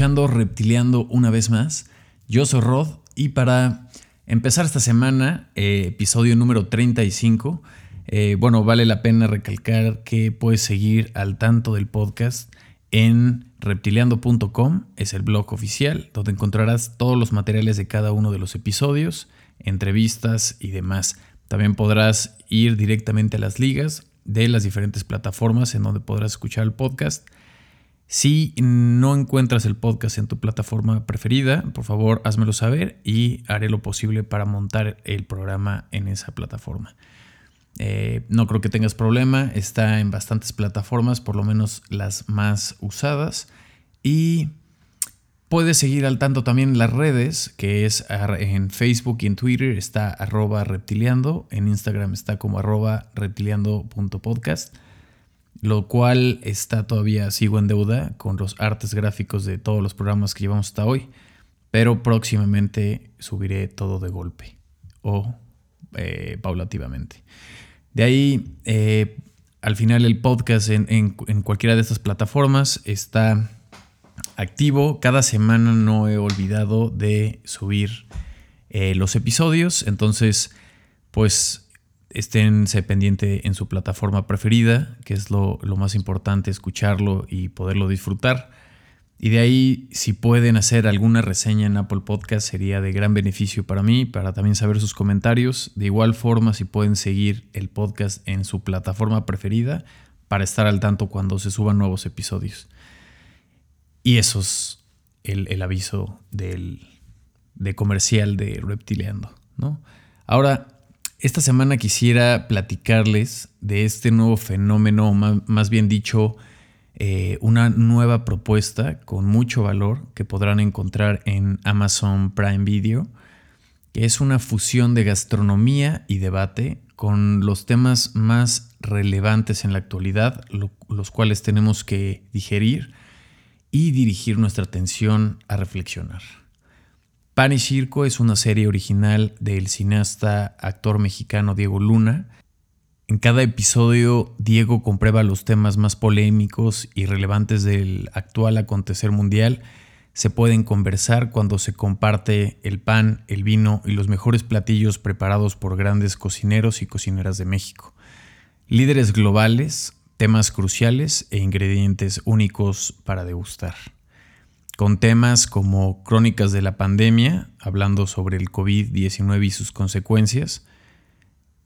escuchando Reptiliando una vez más. Yo soy Rod y para empezar esta semana, eh, episodio número 35, eh, bueno, vale la pena recalcar que puedes seguir al tanto del podcast en reptiliando.com, es el blog oficial, donde encontrarás todos los materiales de cada uno de los episodios, entrevistas y demás. También podrás ir directamente a las ligas de las diferentes plataformas en donde podrás escuchar el podcast si no encuentras el podcast en tu plataforma preferida, por favor házmelo saber y haré lo posible para montar el programa en esa plataforma. Eh, no creo que tengas problema, está en bastantes plataformas, por lo menos las más usadas. Y puedes seguir al tanto también las redes, que es en Facebook y en Twitter está arroba reptiliando, en Instagram está como arroba reptiliando.podcast lo cual está todavía sigo en deuda con los artes gráficos de todos los programas que llevamos hasta hoy, pero próximamente subiré todo de golpe o eh, paulativamente. De ahí, eh, al final el podcast en, cualquiera de estas plataformas está activo. Cada semana no he olvidado de subir eh, los episodios, entonces pues esténse pendiente en su plataforma preferida, que es lo, más importante, escucharlo y poderlo disfrutar. Y de ahí, si pueden hacer alguna reseña en Apple Podcast, sería de gran beneficio para mí, para también saber sus comentarios. De igual forma, si pueden seguir el podcast en su plataforma preferida, para estar al tanto cuando se suban nuevos episodios. Y eso es el, aviso del, de comercial de Reptileando. ¿no? Ahora, esta semana quisiera platicarles de este nuevo fenómeno, más bien dicho, eh, una nueva propuesta con mucho valor que podrán encontrar en Amazon Prime Video, que es una fusión de gastronomía y debate con los temas más relevantes en la actualidad, los cuales tenemos que digerir y dirigir nuestra atención a reflexionar. Pan y Circo es una serie original del cineasta actor mexicano Diego Luna. En cada episodio, Diego comprueba los temas más polémicos y relevantes del actual acontecer mundial. Se pueden conversar cuando se comparte el pan, el vino y los mejores platillos preparados por grandes cocineros y cocineras de México. Líderes globales, temas cruciales e ingredientes únicos para degustar con temas como Crónicas de la Pandemia, hablando sobre el COVID-19 y sus consecuencias,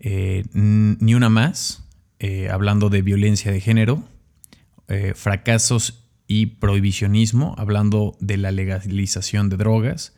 eh, Ni una más, eh, hablando de violencia de género, eh, fracasos y prohibicionismo, hablando de la legalización de drogas,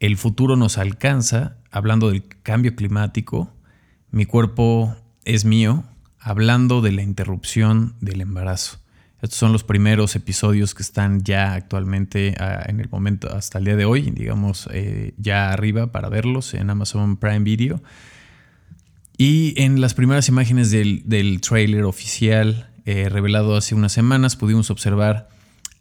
El futuro nos alcanza, hablando del cambio climático, Mi cuerpo es mío, hablando de la interrupción del embarazo. Estos son los primeros episodios que están ya actualmente ah, en el momento, hasta el día de hoy, digamos, eh, ya arriba para verlos en Amazon Prime Video. Y en las primeras imágenes del, del trailer oficial eh, revelado hace unas semanas pudimos observar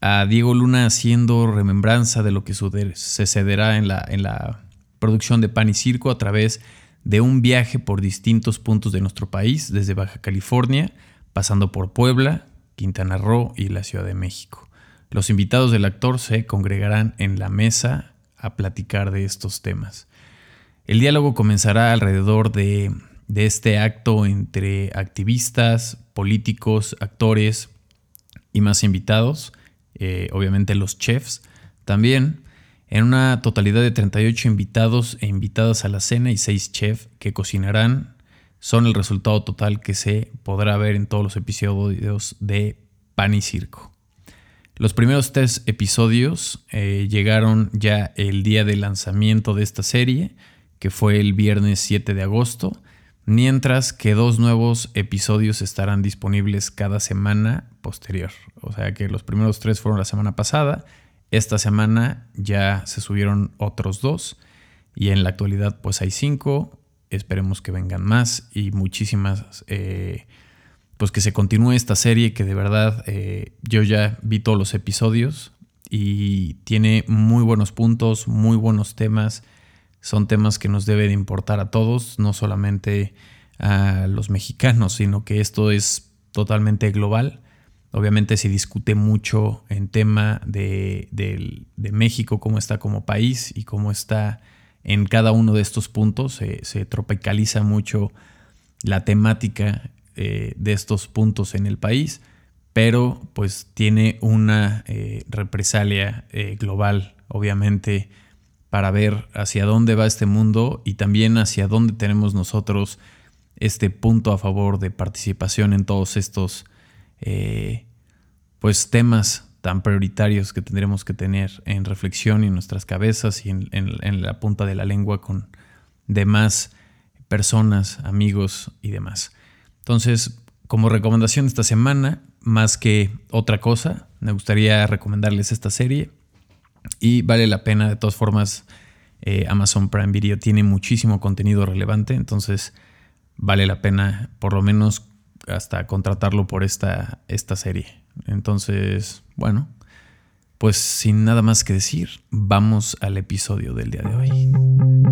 a Diego Luna haciendo remembranza de lo que sucederá en la, en la producción de Pan y Circo a través de un viaje por distintos puntos de nuestro país, desde Baja California, pasando por Puebla, Quintana Roo y la Ciudad de México. Los invitados del actor se congregarán en la mesa a platicar de estos temas. El diálogo comenzará alrededor de, este acto entre activistas, políticos, actores y más invitados, eh, obviamente los chefs también, en una totalidad de 38 invitados e invitadas a la cena y 6 chefs que cocinarán son el resultado total que se podrá ver en todos los episodios de Pan y Circo. Los primeros tres episodios eh, llegaron ya el día de lanzamiento de esta serie, que fue el viernes 7 de agosto, mientras que dos nuevos episodios estarán disponibles cada semana posterior. O sea que los primeros tres fueron la semana pasada, esta semana ya se subieron otros dos y en la actualidad pues hay cinco, Esperemos que vengan más y muchísimas, eh, pues que se continúe esta serie que de verdad eh, yo ya vi todos los episodios y tiene muy buenos puntos, muy buenos temas. Son temas que nos debe de importar a todos, no solamente a los mexicanos, sino que esto es totalmente global. Obviamente se discute mucho en tema de, México, cómo está como país y cómo está en cada uno de estos puntos. se tropicaliza mucho la temática eh, de estos puntos en el país, pero pues tiene una eh, represalia eh, global, obviamente, para ver hacia dónde va este mundo y también hacia dónde tenemos nosotros este punto a favor de participación en todos estos pues temas tan prioritarios que tendremos que tener en reflexión y en nuestras cabezas y en, la punta de la lengua con demás personas, amigos y demás. Entonces, como recomendación esta semana, más que otra cosa, me gustaría recomendarles esta serie y vale la pena, de todas formas, eh, Amazon Prime Video tiene muchísimo contenido relevante, entonces vale la pena por lo menos hasta contratarlo por esta, esta serie. Entonces, bueno, pues sin nada más que decir, vamos al episodio del día de hoy.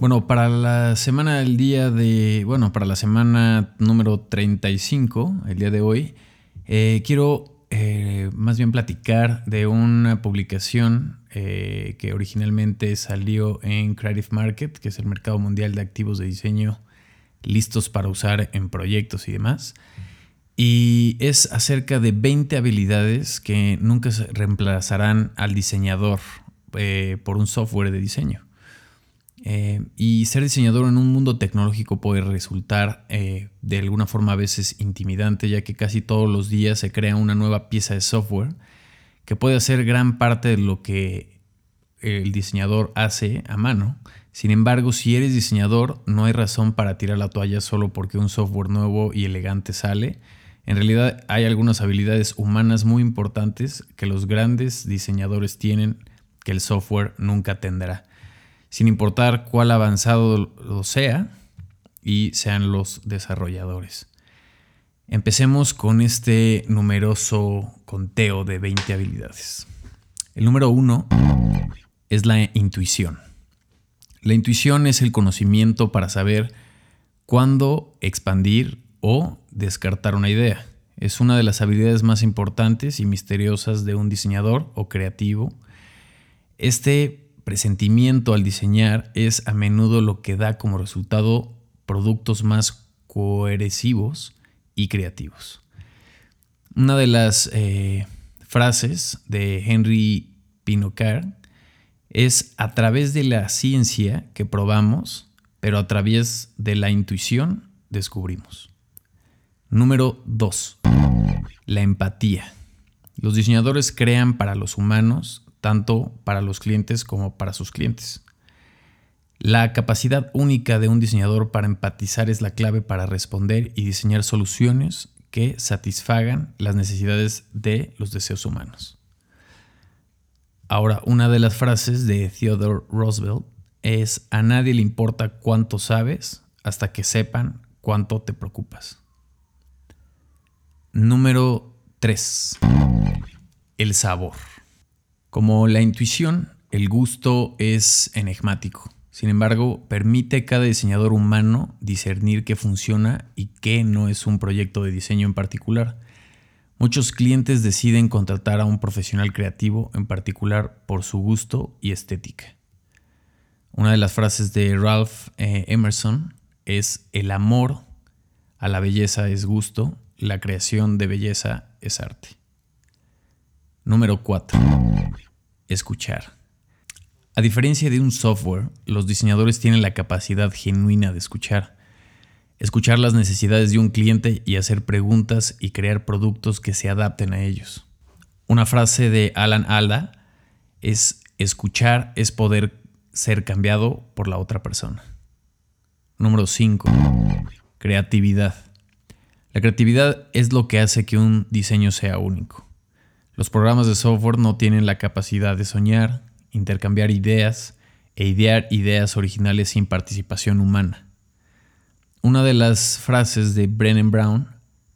Bueno, para la semana del día de, bueno, para la semana número 35, el día de hoy, eh, quiero eh, más bien platicar de una publicación eh, que originalmente salió en Creative Market, que es el mercado mundial de activos de diseño listos para usar en proyectos y demás. Y es acerca de 20 habilidades que nunca reemplazarán al diseñador por un software de diseño. Eh, y ser diseñador en un mundo tecnológico puede resultar eh, de alguna forma a veces intimidante, ya que casi todos los días se crea una nueva pieza de software que puede hacer gran parte de lo que el diseñador hace a mano. Sin embargo, si eres diseñador, no hay razón para tirar la toalla solo porque un software nuevo y elegante sale. En realidad hay algunas habilidades humanas muy importantes que los grandes diseñadores tienen que el software nunca tendrá sin importar cuál avanzado lo sea y sean los desarrolladores. Empecemos con este numeroso conteo de 20 habilidades. El número uno es la intuición. La intuición es el conocimiento para saber cuándo expandir o descartar una idea. Es una de las habilidades más importantes y misteriosas de un diseñador o creativo. Este presentimiento al diseñar es a menudo lo que da como resultado productos más coercivos y creativos. Una de las eh, frases de Henry Pinocard es a través de la ciencia que probamos, pero a través de la intuición descubrimos. Número 2. La empatía. Los diseñadores crean para los humanos tanto para los clientes como para sus clientes. La capacidad única de un diseñador para empatizar es la clave para responder y diseñar soluciones que satisfagan las necesidades de los deseos humanos. Ahora, una de las frases de Theodore Roosevelt es, a nadie le importa cuánto sabes hasta que sepan cuánto te preocupas. Número 3. El sabor. Como la intuición, el gusto es enigmático. Sin embargo, permite a cada diseñador humano discernir qué funciona y qué no es un proyecto de diseño en particular. Muchos clientes deciden contratar a un profesional creativo en particular por su gusto y estética. Una de las frases de Ralph eh, Emerson es el amor a la belleza es gusto, la creación de belleza es arte. Número 4. Escuchar. A diferencia de un software, los diseñadores tienen la capacidad genuina de escuchar. Escuchar las necesidades de un cliente y hacer preguntas y crear productos que se adapten a ellos. Una frase de Alan Alda es escuchar es poder ser cambiado por la otra persona. Número 5. Creatividad. La creatividad es lo que hace que un diseño sea único. Los programas de software no tienen la capacidad de soñar, intercambiar ideas e idear ideas originales sin participación humana. Una de las frases de Brennan Brown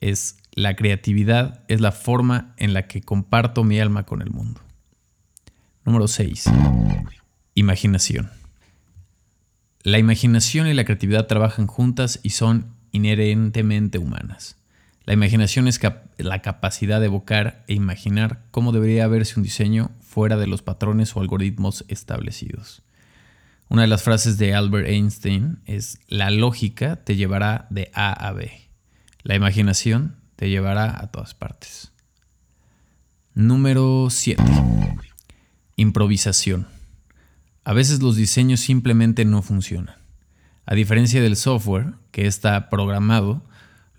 es, la creatividad es la forma en la que comparto mi alma con el mundo. Número 6. Imaginación. La imaginación y la creatividad trabajan juntas y son inherentemente humanas. La imaginación es la capacidad de evocar e imaginar cómo debería verse un diseño fuera de los patrones o algoritmos establecidos. Una de las frases de Albert Einstein es, la lógica te llevará de A a B. La imaginación te llevará a todas partes. Número 7. Improvisación. A veces los diseños simplemente no funcionan. A diferencia del software, que está programado,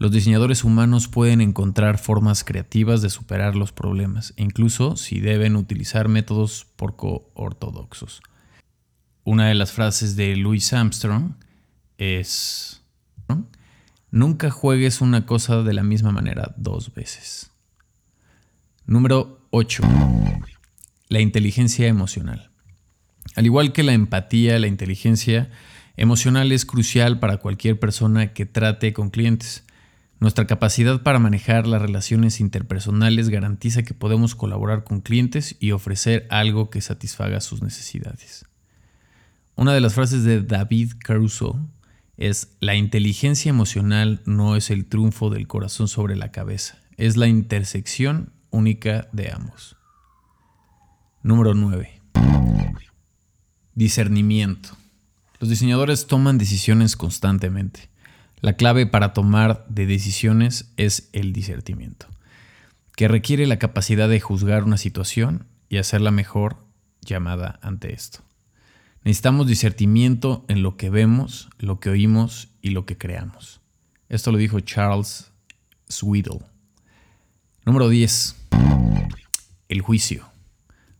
los diseñadores humanos pueden encontrar formas creativas de superar los problemas, incluso si deben utilizar métodos poco ortodoxos. Una de las frases de Louis Armstrong es, nunca juegues una cosa de la misma manera dos veces. Número 8. La inteligencia emocional. Al igual que la empatía, la inteligencia emocional es crucial para cualquier persona que trate con clientes. Nuestra capacidad para manejar las relaciones interpersonales garantiza que podemos colaborar con clientes y ofrecer algo que satisfaga sus necesidades. Una de las frases de David Caruso es, la inteligencia emocional no es el triunfo del corazón sobre la cabeza, es la intersección única de ambos. Número 9. Discernimiento. Los diseñadores toman decisiones constantemente. La clave para tomar de decisiones es el discernimiento, que requiere la capacidad de juzgar una situación y hacer la mejor llamada ante esto. Necesitamos discernimiento en lo que vemos, lo que oímos y lo que creamos. Esto lo dijo Charles Swedel. Número 10. El juicio.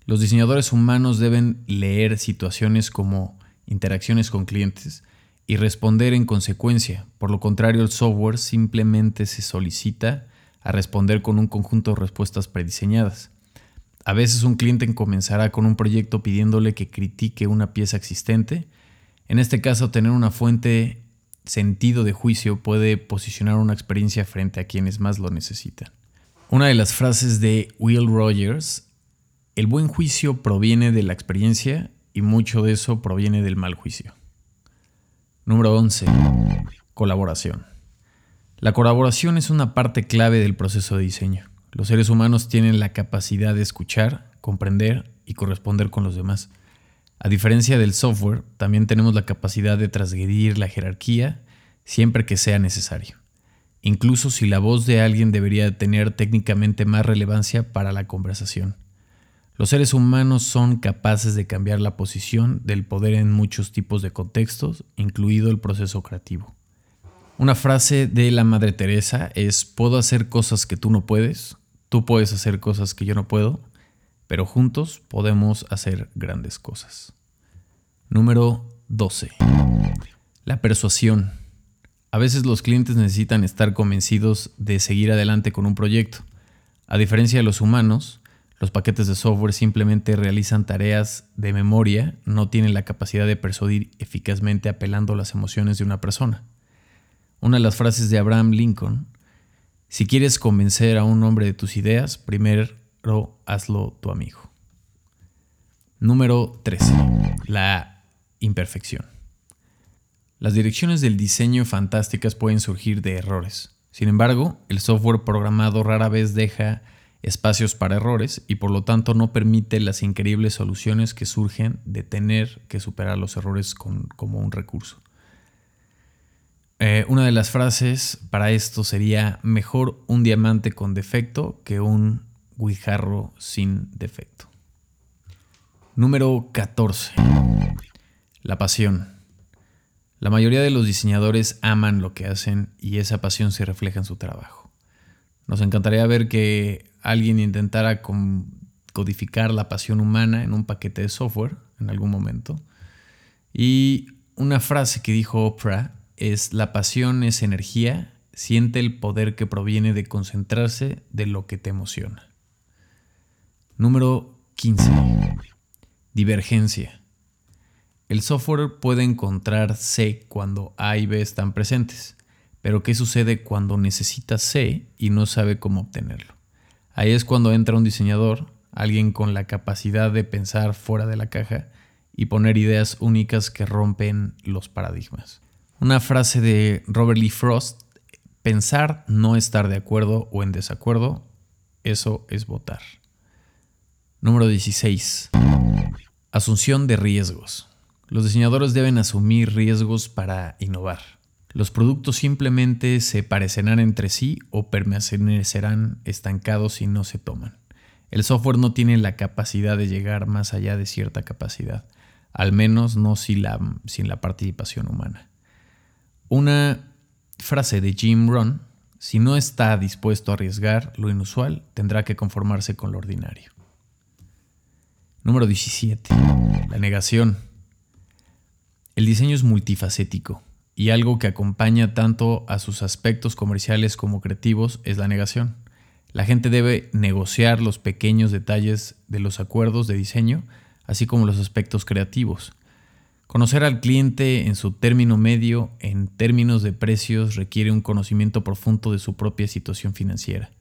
Los diseñadores humanos deben leer situaciones como interacciones con clientes y responder en consecuencia. Por lo contrario, el software simplemente se solicita a responder con un conjunto de respuestas prediseñadas. A veces un cliente comenzará con un proyecto pidiéndole que critique una pieza existente. En este caso, tener una fuente sentido de juicio puede posicionar una experiencia frente a quienes más lo necesitan. Una de las frases de Will Rogers, el buen juicio proviene de la experiencia y mucho de eso proviene del mal juicio. Número 11. Colaboración. La colaboración es una parte clave del proceso de diseño. Los seres humanos tienen la capacidad de escuchar, comprender y corresponder con los demás. A diferencia del software, también tenemos la capacidad de transgredir la jerarquía siempre que sea necesario, incluso si la voz de alguien debería tener técnicamente más relevancia para la conversación. Los seres humanos son capaces de cambiar la posición del poder en muchos tipos de contextos, incluido el proceso creativo. Una frase de la Madre Teresa es, puedo hacer cosas que tú no puedes, Tú puedes hacer cosas que yo no puedo, pero juntos podemos hacer grandes cosas. Número 12. La persuasión. A veces los clientes necesitan estar convencidos de seguir adelante con un proyecto. A diferencia de los humanos, los paquetes de software simplemente realizan tareas de memoria, no tienen la capacidad de persuadir eficazmente apelando a las emociones de una persona. Una de las frases de Abraham Lincoln si quieres convencer a un hombre de tus ideas, primero hazlo tu amigo. Número 13. La imperfección. Las direcciones del diseño fantásticas pueden surgir de errores. Sin embargo, el software programado rara vez deja espacios para errores y por lo tanto no permite las increíbles soluciones que surgen de tener que superar los errores como un recurso. Eh, una de las frases para esto sería mejor un diamante con defecto que un guijarro sin defecto. Número 14. La pasión. La mayoría de los diseñadores aman lo que hacen y esa pasión se refleja en su trabajo. Nos encantaría ver que alguien intentara codificar la pasión humana en un paquete de software en algún momento. Y una frase que dijo Oprah es la pasión es energía, siente el poder que proviene de concentrarse de lo que te emociona. Número 15. Divergencia. El software puede encontrar C cuando A y B están presentes, pero ¿qué sucede cuando necesita C y no sabe cómo obtenerlo? Ahí es cuando entra un diseñador, alguien con la capacidad de pensar fuera de la caja y poner ideas únicas que rompen los paradigmas. Una frase de Robert Lee Frost, pensar no estar de acuerdo o en desacuerdo, eso es votar. Número 16. Asunción de riesgos. Los diseñadores deben asumir riesgos para innovar. Los productos simplemente se parecerán entre sí o permanecerán estancados si no se toman. El software no tiene la capacidad de llegar más allá de cierta capacidad, al menos no sin la, sin la participación humana. Una frase de Jim Rohn, si no está dispuesto a arriesgar lo inusual, tendrá que conformarse con lo ordinario. Número 17. La negación. El diseño es multifacético y algo que acompaña tanto a sus aspectos comerciales como creativos es la negación. La gente debe negociar los pequeños detalles de los acuerdos de diseño, así como los aspectos creativos. Conocer al cliente en su término medio, en términos de precios, requiere un conocimiento profundo de su propia situación financiera,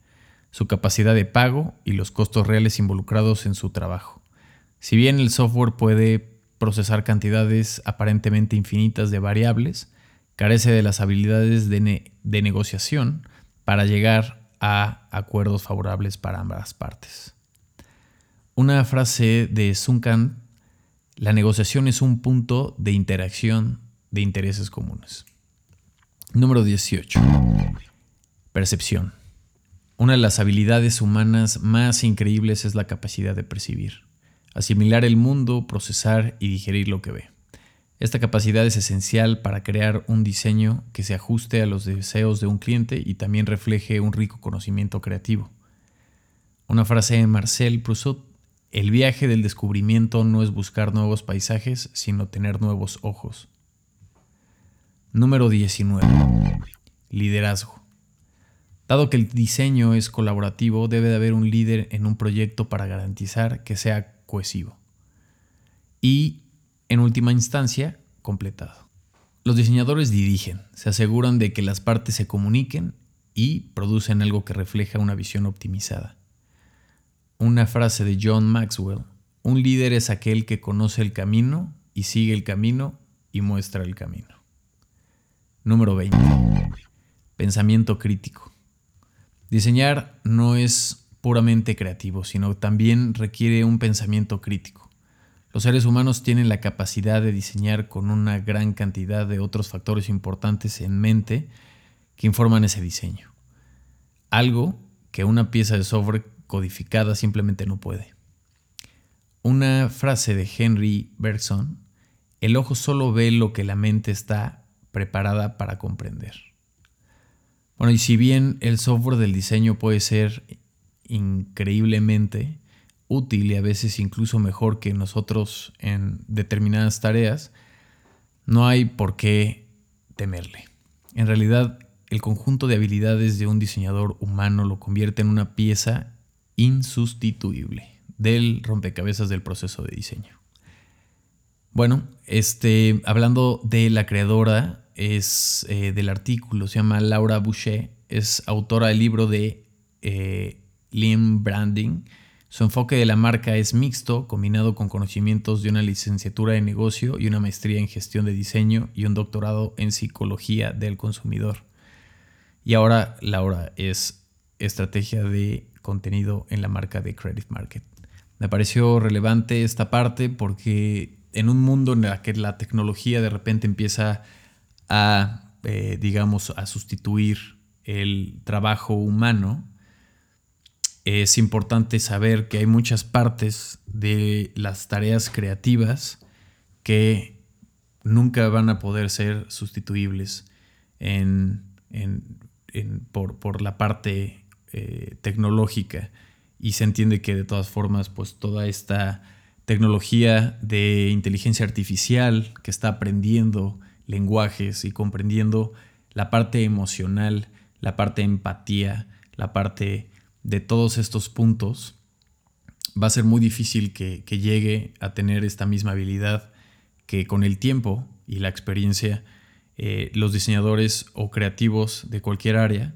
su capacidad de pago y los costos reales involucrados en su trabajo. Si bien el software puede procesar cantidades aparentemente infinitas de variables, carece de las habilidades de, negociación para llegar a acuerdos favorables para ambas partes. Una frase de Sunkan, la negociación es un punto de interacción de intereses comunes. Número 18. Percepción. Una de las habilidades humanas más increíbles es la capacidad de percibir asimilar el mundo, procesar y digerir lo que ve. Esta capacidad es esencial para crear un diseño que se ajuste a los deseos de un cliente y también refleje un rico conocimiento creativo. Una frase de Marcel Proust, el viaje del descubrimiento no es buscar nuevos paisajes, sino tener nuevos ojos. Número 19. Liderazgo. Dado que el diseño es colaborativo, debe de haber un líder en un proyecto para garantizar que sea cohesivo y, en última instancia, completado. Los diseñadores dirigen, se aseguran de que las partes se comuniquen y producen algo que refleja una visión optimizada. Una frase de John Maxwell, un líder es aquel que conoce el camino y sigue el camino y muestra el camino. Número 20. Pensamiento crítico. Diseñar no es puramente creativo, sino también requiere un pensamiento crítico. Los seres humanos tienen la capacidad de diseñar con una gran cantidad de otros factores importantes en mente que informan ese diseño. Algo que una pieza de software codificada simplemente no puede. Una frase de Henry Bergson, el ojo solo ve lo que la mente está preparada para comprender. Bueno, y si bien el software del diseño puede ser increíblemente útil y a veces incluso mejor que nosotros en determinadas tareas, no hay por qué temerle. En realidad, el conjunto de habilidades de un diseñador humano lo convierte en una pieza insustituible del rompecabezas del proceso de diseño. Bueno, este, hablando de la creadora, es eh, del artículo, se llama Laura Boucher, es autora del libro de eh, Lean Branding. Su enfoque de la marca es mixto, combinado con conocimientos de una licenciatura de negocio y una maestría en gestión de diseño y un doctorado en psicología del consumidor. Y ahora Laura es estrategia de contenido en la marca de Credit Market. Me pareció relevante esta parte porque en un mundo en el que la tecnología de repente empieza a, eh, digamos, a sustituir el trabajo humano, es importante saber que hay muchas partes de las tareas creativas que nunca van a poder ser sustituibles por, la parte eh, tecnológica. Y se entiende que de todas formas pues toda esta tecnología de inteligencia artificial que está aprendiendo lenguajes y comprendiendo la parte emocional, la parte empatía, la parte de todos estos puntos va a ser muy difícil que, llegue a tener esta misma habilidad que con el tiempo y la experiencia eh, los diseñadores o creativos de cualquier área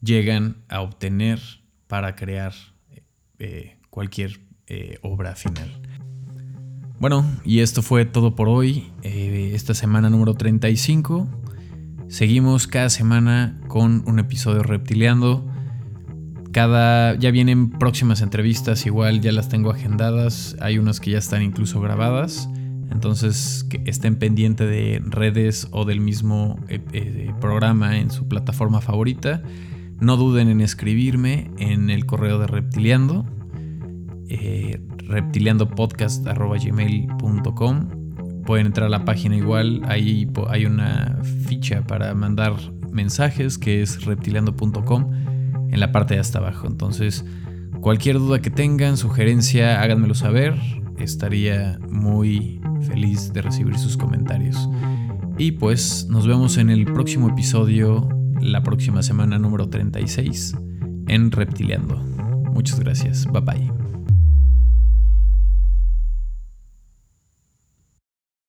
llegan a obtener para crear eh, cualquier eh, obra final. Bueno, y esto fue todo por hoy, esta semana número 35. Seguimos cada semana con un episodio reptiliando. Cada, ya vienen próximas entrevistas, igual ya las tengo agendadas, hay unas que ya están incluso grabadas, entonces que estén pendientes de redes o del mismo eh, eh, programa en su plataforma favorita. No duden en escribirme en el correo de Reptiliando, eh, reptiliandopodcast.gmail.com. Pueden entrar a la página igual, ahí hay una ficha para mandar mensajes que es reptiliando.com en la parte de hasta abajo. Entonces, cualquier duda que tengan, sugerencia, háganmelo saber. Estaría muy feliz de recibir sus comentarios. Y pues nos vemos en el próximo episodio, la próxima semana número 36, en Reptiliando. Muchas gracias. Bye bye.